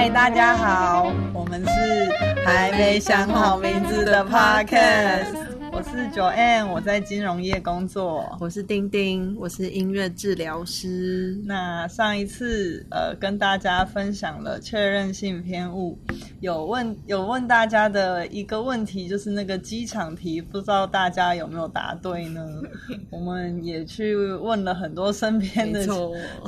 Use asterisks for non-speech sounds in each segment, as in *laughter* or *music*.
嗨，大家好，我们是还没想好名字的 Podcast。我是九 N，我在金融业工作。我是丁丁，我是音乐治疗师。那上一次呃，跟大家分享了确认性偏误，有问有问大家的一个问题，就是那个机场题，不知道大家有没有答对呢？*laughs* 我们也去问了很多身边的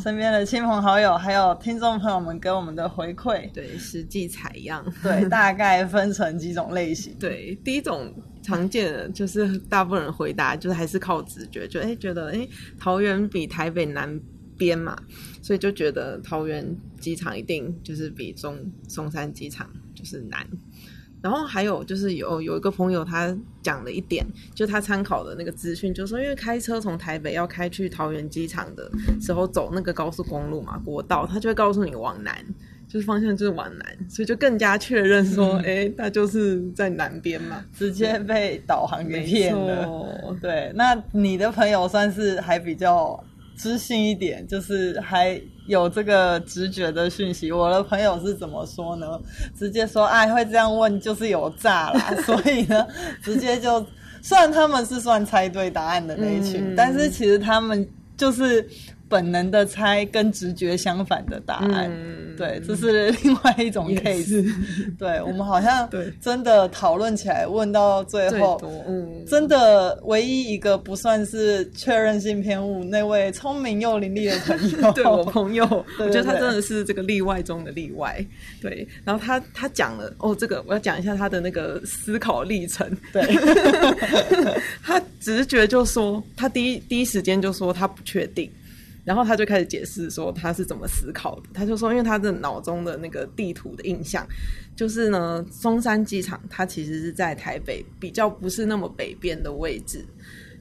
身边的亲朋好友，还有听众朋友们给我们的回馈。对，实际采样。对，大概分成几种类型。*laughs* 对，第一种。常见的就是大部分人回答就是还是靠直觉，就哎觉得哎桃园比台北南边嘛，所以就觉得桃园机场一定就是比中松山机场就是南。然后还有就是有有一个朋友他讲了一点，就他参考的那个资讯，就说因为开车从台北要开去桃园机场的时候走那个高速公路嘛国道，他就会告诉你往南。就是方向就是往南，所以就更加确认说，哎，那就是在南边嘛，*laughs* 直接被导航给骗了。对，那你的朋友算是还比较知性一点，就是还有这个直觉的讯息。我的朋友是怎么说呢？直接说，哎，会这样问就是有诈啦。*laughs* 所以呢，直接就，虽然他们是算猜对答案的那一群，但是其实他们就是。本能的猜跟直觉相反的答案，对，这是另外一种 case。对，*laughs* 我们好像真的讨论起来，问到最后，嗯，真的唯一一个不算是确认性偏误，那位聪明又伶俐的朋友，*laughs* 对我朋友，*laughs* 我觉得他真的是这个例外中的例外。对，然后他他讲了，哦，这个我要讲一下他的那个思考历程。对，他直觉就说，他第一第一时间就说他不确定。然后他就开始解释说他是怎么思考的。他就说，因为他的脑中的那个地图的印象，就是呢，中山机场它其实是在台北比较不是那么北边的位置。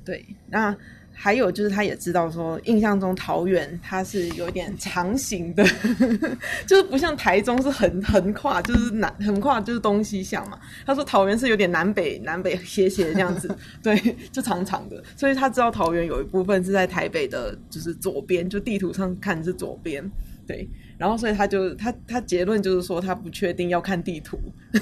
对，那。还有就是，他也知道说，印象中桃园它是有点长形的，*laughs* 就是不像台中是横横跨，就是南横跨就是东西向嘛。他说桃园是有点南北南北斜斜这样子，*laughs* 对，就长长的。所以他知道桃园有一部分是在台北的，就是左边，就地图上看是左边，对。然后，所以他就他他结论就是说，他不确定要看地图。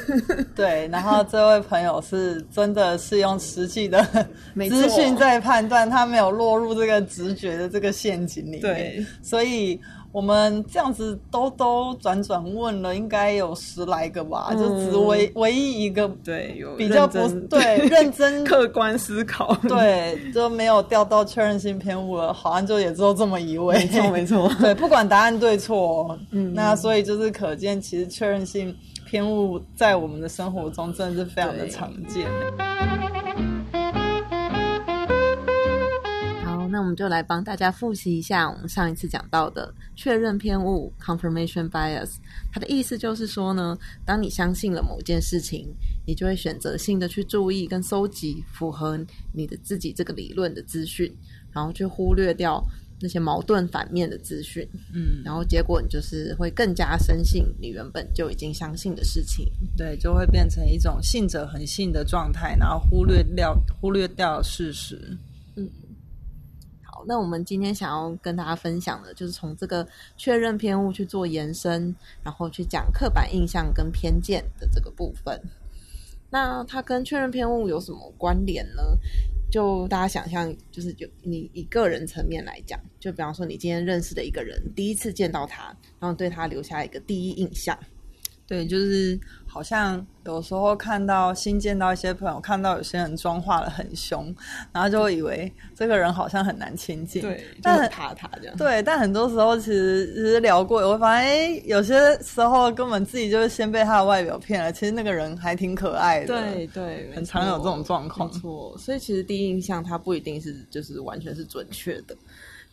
*laughs* 对，然后这位朋友是真的是用实际的 *laughs* 资讯在判断，他没有落入这个直觉的这个陷阱里面。对，所以。我们这样子兜兜转转问了，应该有十来个吧，就只唯唯一一个对有比较不对 *laughs* 认真客观思考，*laughs* 对就没有掉到确认性偏误了，好像就也只有这么一位，没错没错，*laughs* 对，不管答案对错，嗯，那所以就是可见，其实确认性偏误在我们的生活中真的是非常的常见。那我们就来帮大家复习一下我们上一次讲到的确认偏误 （confirmation bias）。它的意思就是说呢，当你相信了某件事情，你就会选择性的去注意跟搜集符合你的自己这个理论的资讯，然后去忽略掉那些矛盾反面的资讯。嗯，然后结果你就是会更加深信你原本就已经相信的事情。对，就会变成一种信者恒信的状态，然后忽略掉忽略掉事实。那我们今天想要跟大家分享的，就是从这个确认偏误去做延伸，然后去讲刻板印象跟偏见的这个部分。那它跟确认偏误有什么关联呢？就大家想象，就是就你以个人层面来讲，就比方说你今天认识的一个人，第一次见到他，然后对他留下一个第一印象。对，就是好像有时候看到新见到一些朋友，看到有些人妆化的很凶，然后就会以为这个人好像很难亲近。对，但怕他这样。对，但很多时候其实其实聊过，我会发现，哎，有些时候根本自己就是先被他的外表骗了，其实那个人还挺可爱的。对对，很常有这种状况。错，所以其实第一印象它不一定是就是完全是准确的。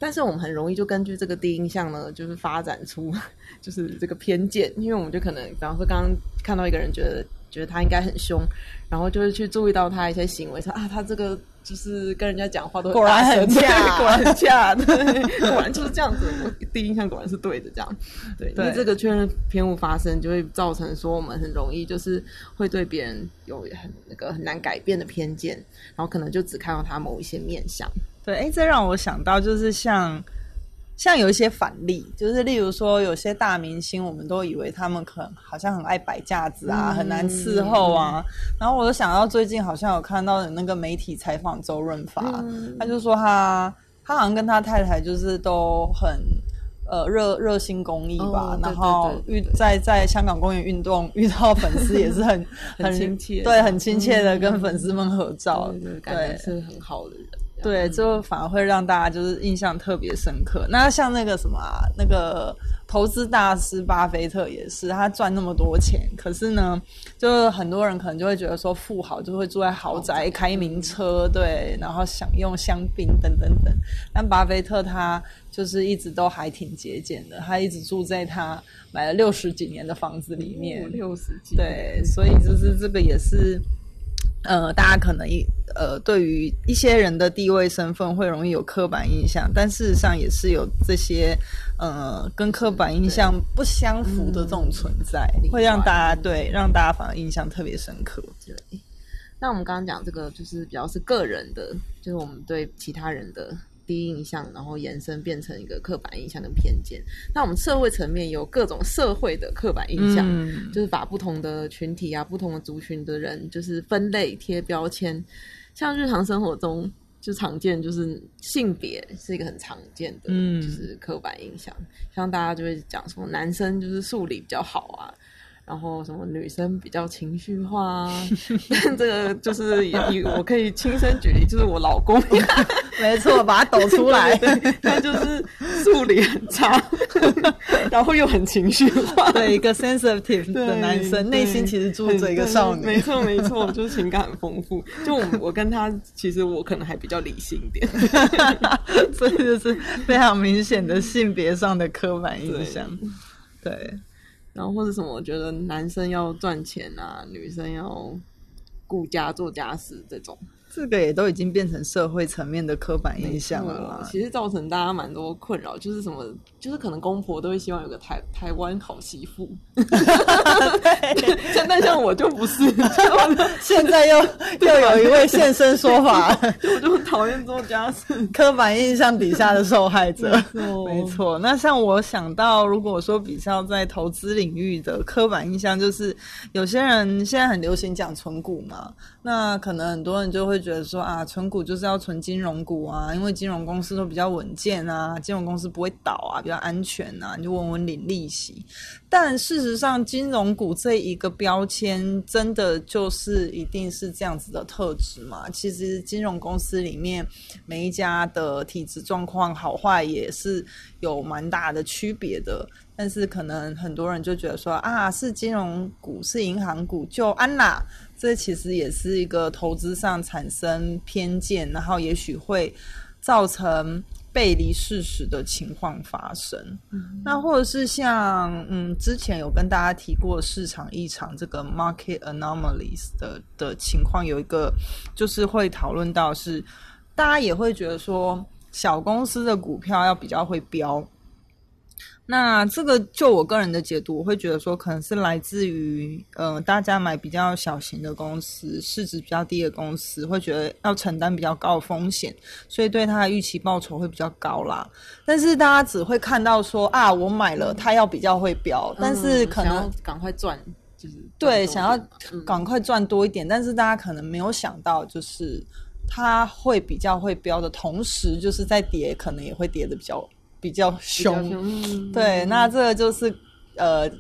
但是我们很容易就根据这个第一印象呢，就是发展出 *laughs* 就是这个偏见，因为我们就可能，比方说刚刚看到一个人，觉得觉得他应该很凶，然后就是去注意到他一些行为，说啊，他这个就是跟人家讲话都 *laughs* 果然很恰，果然很恰，对，果然就是这样子。我第一印象果然是对的，这样对。因为这个确认偏误发生，就会造成说我们很容易就是会对别人有很那个很难改变的偏见，然后可能就只看到他某一些面相。对，哎，这让我想到，就是像像有一些反例，就是例如说有些大明星，我们都以为他们可能好像很爱摆架子啊，很难伺候啊。然后我就想到最近好像有看到那个媒体采访周润发，他就说他他好像跟他太太就是都很。呃，热热心公益吧，然后遇在在香港公园运动遇到粉丝也是很 *laughs* 很亲切，对，很亲切的跟粉丝们合照，对，是很好的人。对，就反而会让大家就是印象特别深刻。那像那个什么啊，那个投资大师巴菲特也是，他赚那么多钱，可是呢，就是很多人可能就会觉得说，富豪就会住在豪宅、开名车，对，然后享用香槟等等等。但巴菲特他就是一直都还挺节俭的，他一直住在他买了六十几年的房子里面，六十几，对，所以就是这个也是。呃，大家可能一呃，对于一些人的地位身份会容易有刻板印象，但事实上也是有这些呃，跟刻板印象不相符的这种存在，会让大家对让大家反而印象特别深刻。对，那我们刚刚讲这个就是比较是个人的，就是我们对其他人的。第一印象，然后延伸变成一个刻板印象的偏见。那我们社会层面有各种社会的刻板印象，就是把不同的群体啊、不同的族群的人，就是分类贴标签。像日常生活中就常见，就是性别是一个很常见的，就是刻板印象。像大家就会讲说，男生就是数理比较好啊。然后什么女生比较情绪化，但 *laughs* 这个就是以我可以亲身举例，就是我老公，*laughs* 没错，把他抖出来，*laughs* 他就是数理很差，然后又很情绪化，对一个 sensitive 的男生，内心其实住着一个少女，没错没错，就是情感很丰富。就我我跟他，其实我可能还比较理性一点，所以就是非常明显的性别上的刻板印象，对。然后或者什么，我觉得男生要赚钱啊，女生要顾家做家事这种。这个也都已经变成社会层面的刻板印象了，其实造成大家蛮多困扰，就是什么，就是可能公婆都会希望有个台台湾好媳妇。*laughs* 现在像我就不是，*laughs* 现在又 *laughs* 又有一位现身说法，我就讨厌做家事，刻板印象底下的受害者。没错，那像我想到，如果说比较在投资领域的刻板印象，就是有些人现在很流行讲存股嘛。那可能很多人就会觉得说啊，存股就是要存金融股啊，因为金融公司都比较稳健啊，金融公司不会倒啊，比较安全啊，你就稳稳领利息。但事实上，金融股这一个标签真的就是一定是这样子的特质吗？其实金融公司里面每一家的体质状况好坏也是有蛮大的区别的。但是可能很多人就觉得说啊，是金融股是银行股就安啦。这其实也是一个投资上产生偏见，然后也许会造成背离事实的情况发生。那或者是像嗯，之前有跟大家提过市场异常这个 market anomalies 的的情况，有一个就是会讨论到是大家也会觉得说小公司的股票要比较会飙。那这个就我个人的解读，我会觉得说，可能是来自于呃，大家买比较小型的公司，市值比较低的公司，会觉得要承担比较高的风险，所以对它的预期报酬会比较高啦。但是大家只会看到说啊，我买了它要比较会标，但是可能赶快赚，就是对，想要赶快赚多一点，但是大家可能没有想到，就是它会比较会标的同时，就是在跌，可能也会跌的比较。比较凶，对，那这个就是呃，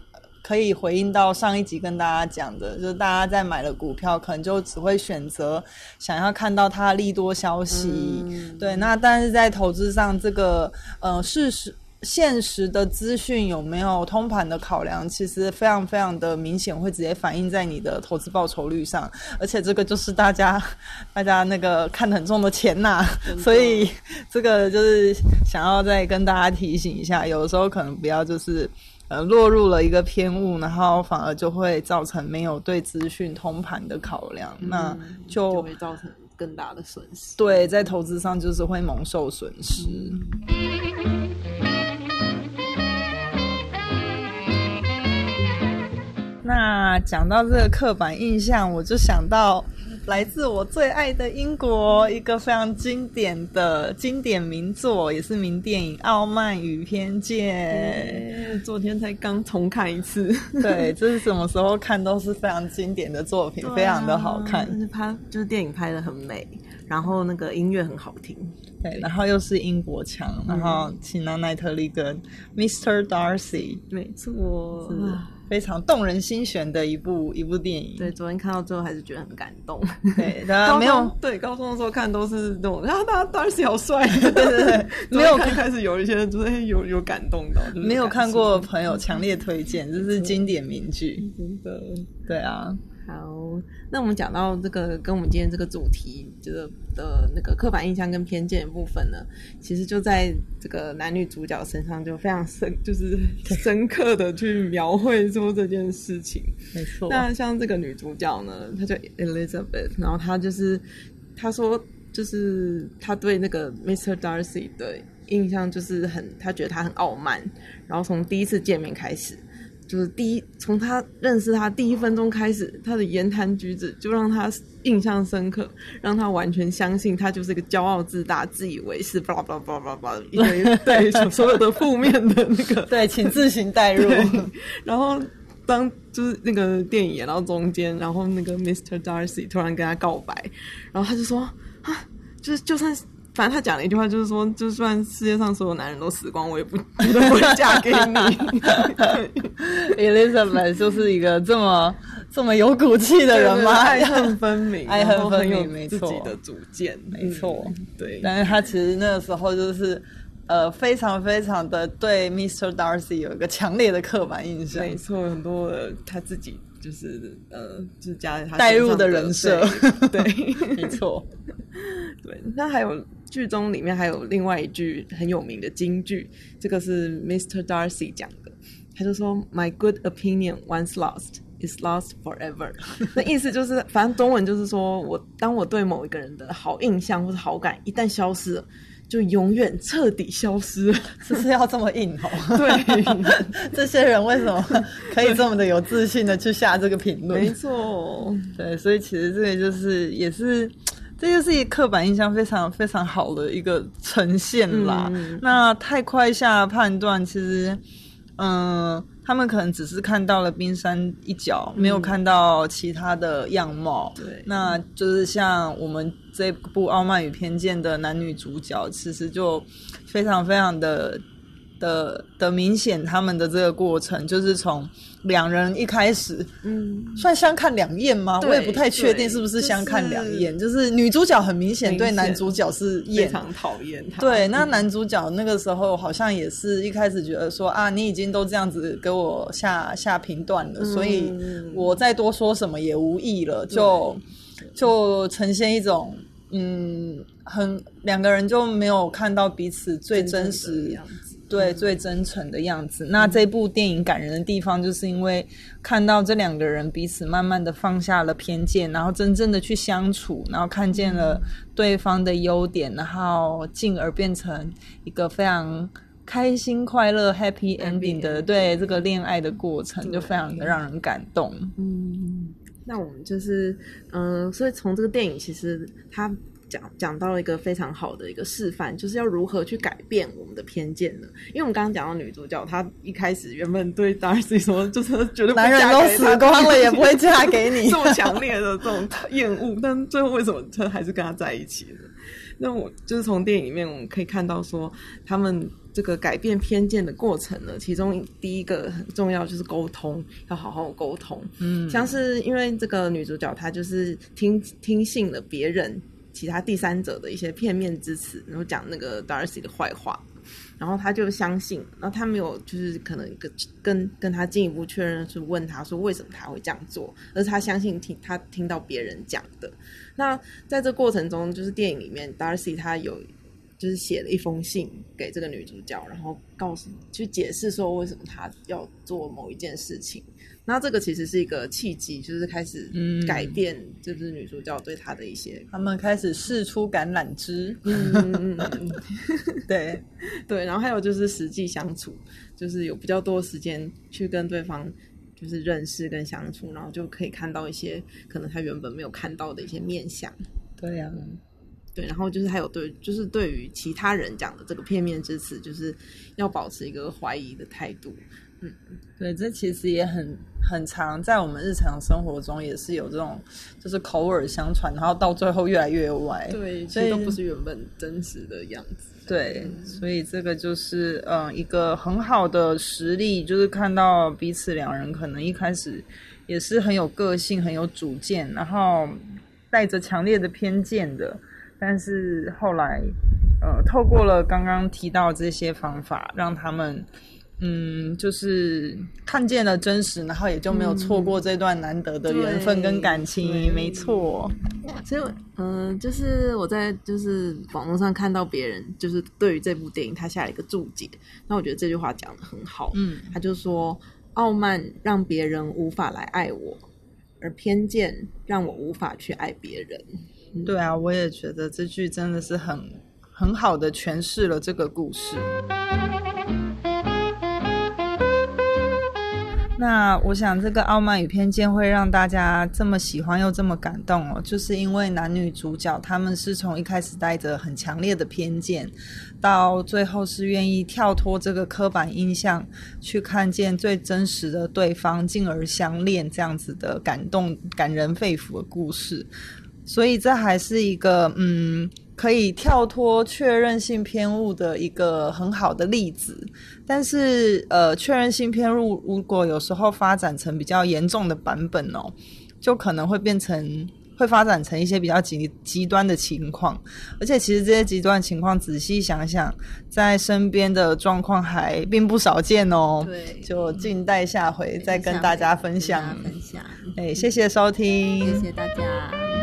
可以回应到上一集跟大家讲的，就是大家在买了股票，可能就只会选择想要看到它利多消息，对，那但是在投资上，这个呃事实。现实的资讯有没有通盘的考量？其实非常非常的明显，会直接反映在你的投资报酬率上。而且这个就是大家 *laughs* 大家那个看得很重的钱呐，所以这个就是想要再跟大家提醒一下，有的时候可能不要就是呃落入了一个偏误，然后反而就会造成没有对资讯通盘的考量，那就会造成更大的损失。对，在投资上就是会蒙受损失。那讲到这个刻板印象，我就想到来自我最爱的英国一个非常经典的经典名作，也是名电影《傲慢与偏见》。昨天才刚重看一次，*laughs* 对，这是什么时候看都是非常经典的作品，非常的好看。就是拍，就是电影拍的很美，然后那个音乐很好听。对，然后又是英国腔，然后请到奈特利跟 Mr. Darcy，没错，非常动人心弦的一部一部电影。对，昨天看到最后还是觉得很感动。对，*laughs* 大家没有。对高中的时候看都是那种，*laughs* 然后大家 Darcy 好帅，对 *laughs* 对对，没有开始有一些就是有有感动到，没有看过的朋友强烈推荐，这是经典名句，真的，对啊。好，那我们讲到这个跟我们今天这个主题，就是的那个刻板印象跟偏见的部分呢，其实就在这个男女主角身上就非常深，就是深刻的去描绘出这件事情。没错。那像这个女主角呢，她叫 Elizabeth，然后她就是她说，就是她对那个 Mr. Darcy 的印象就是很，她觉得他很傲慢，然后从第一次见面开始。就是第一，从他认识他第一分钟开始，他的言谈举止就让他印象深刻，让他完全相信他就是一个骄傲自大、自以为是，巴拉巴拉巴拉巴拉，对对，所有的负面的那个，对，请自行代入。然后当就是那个电影演到中间，然后那个 Mr. Darcy 突然跟他告白，然后他就说啊，就是就算。反正他讲了一句话，就是说，就算世界上所有男人都死光，我也不 *laughs* 不会嫁给你。*laughs* Elizabeth 就是一个这么这么有骨气的人吗？爱恨分明，爱恨分明，*laughs* 没错，自己的主见，没错，对。但是他其实那个时候就是呃，非常非常的对 Mr. Darcy 有一个强烈的刻板印象，没错，很多他自己就是呃，就是加在他带入的人设，对，没错，对。那还有。剧中里面还有另外一句很有名的金句，这个是 Mr. Darcy 讲的，他就说：“My good opinion once lost is lost forever。*laughs* ”那意思就是，反正中文就是说我当我对某一个人的好印象或者好感一旦消失了，就永远彻底消失。*laughs* 是不是要这么硬哦？对，*laughs* 这些人为什么可以这么的有自信的去下这个评论？没错，对，所以其实这个就是也是。这就是一刻板印象非常非常好的一个呈现啦。那太快下判断，其实，嗯，他们可能只是看到了冰山一角，没有看到其他的样貌。对，那就是像我们这部《傲慢与偏见》的男女主角，其实就非常非常的。的的明显，他们的这个过程就是从两人一开始，嗯，算相看两厌吗？我也不太确定是不是相看两厌。就是女主角很明显对男主角是非常讨厌他。对，那男主角那个时候好像也是一开始觉得说啊，你已经都这样子给我下下评断了，所以我再多说什么也无益了，就就呈现一种嗯，很两个人就没有看到彼此最真实。对，最真诚的样子。那这部电影感人的地方，就是因为看到这两个人彼此慢慢的放下了偏见，然后真正的去相处，然后看见了对方的优点，然后进而变成一个非常开心、快乐、happy ending 的对这个恋爱的过程，就非常的让人感动。嗯，那我们就是，嗯，所以从这个电影其实它。讲讲到了一个非常好的一个示范，就是要如何去改变我们的偏见呢？因为我们刚刚讲到女主角，她一开始原本对 Darcy 说，就是觉得男人都死光了也不会嫁给你，*laughs* 这么强烈的这种厌恶，但最后为什么她还是跟他在一起呢？那我就是从电影里面我们可以看到，说他们这个改变偏见的过程呢，其中第一个很重要就是沟通，要好好沟通。嗯，像是因为这个女主角她就是听听信了别人。其他第三者的一些片面之词，然后讲那个 Darcy 的坏话，然后他就相信，然后他没有就是可能跟跟跟他进一步确认，是问他说为什么他会这样做，而是他相信听他听到别人讲的。那在这过程中，就是电影里面 Darcy 他有就是写了一封信给这个女主角，然后告诉去解释说为什么他要做某一件事情。那这个其实是一个契机，就是开始改变，就是女主角对她的一些，他们开始试出橄榄枝，*laughs* 对对，然后还有就是实际相处，就是有比较多时间去跟对方就是认识跟相处，然后就可以看到一些可能他原本没有看到的一些面相。对呀，对，然后就是还有对，就是对于其他人讲的这个片面之词，就是要保持一个怀疑的态度。嗯，对，这其实也很很常在我们日常生活中也是有这种，就是口耳相传，然后到最后越来越歪。对，所以都不是原本真实的样子。对，所以这个就是嗯一个很好的实例，就是看到彼此两人可能一开始也是很有个性、很有主见，然后带着强烈的偏见的，但是后来呃透过了刚刚提到这些方法，让他们嗯就是看见了真实，然后也就没有错过这段难得的缘分跟感情。没错，所以嗯，就是我在就是网络上看到别人就是对于这部电影他下了一个注解，那我觉得这句话讲的很好。嗯，他就说傲慢让别人无法来爱我，而偏见让我无法去爱别人。对啊，我也觉得这句真的是很很好的诠释了这个故事。那我想，这个《傲慢与偏见》会让大家这么喜欢又这么感动哦，就是因为男女主角他们是从一开始带着很强烈的偏见，到最后是愿意跳脱这个刻板印象，去看见最真实的对方，进而相恋，这样子的感动、感人肺腑的故事。所以，这还是一个嗯。可以跳脱确认性偏误的一个很好的例子，但是呃，确认性偏误如果有时候发展成比较严重的版本哦，就可能会变成会发展成一些比较极极端的情况，而且其实这些极端情况仔细想想，在身边的状况还并不少见哦。对，就静待下回再跟大家分享。分享，哎，谢谢收听，谢谢大家。